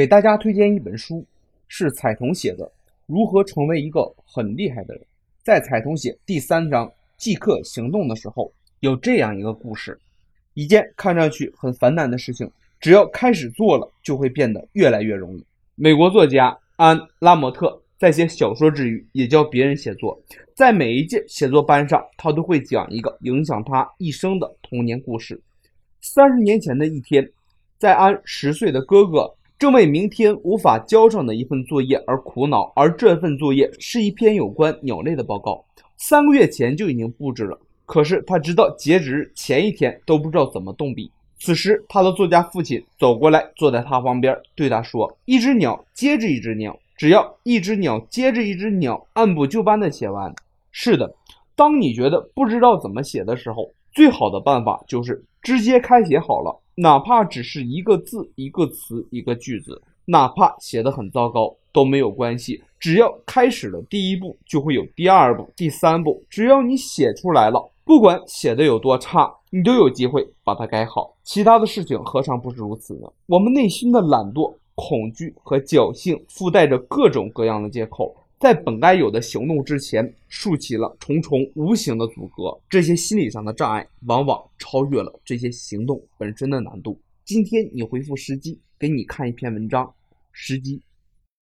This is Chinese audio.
给大家推荐一本书，是彩童写的《如何成为一个很厉害的人》。在彩童写第三章“即刻行动”的时候，有这样一个故事：一件看上去很繁难的事情，只要开始做了，就会变得越来越容易。美国作家安·拉莫特在写小说之余，也教别人写作。在每一届写作班上，他都会讲一个影响他一生的童年故事。三十年前的一天，在安十岁的哥哥。正为明天无法交上的一份作业而苦恼，而这份作业是一篇有关鸟类的报告。三个月前就已经布置了，可是他直到截止日前一天都不知道怎么动笔。此时，他的作家父亲走过来，坐在他旁边，对他说：“一只鸟接着一只鸟，只要一只鸟接着一只鸟，按部就班地写完。”是的，当你觉得不知道怎么写的时候，最好的办法就是直接开写好了。哪怕只是一个字、一个词、一个句子，哪怕写的很糟糕都没有关系。只要开始了第一步，就会有第二步、第三步。只要你写出来了，不管写的有多差，你都有机会把它改好。其他的事情何尝不是如此呢？我们内心的懒惰、恐惧和侥幸，附带着各种各样的借口。在本该有的行动之前，竖起了重重无形的阻隔。这些心理上的障碍，往往超越了这些行动本身的难度。今天你回复时机，给你看一篇文章，时机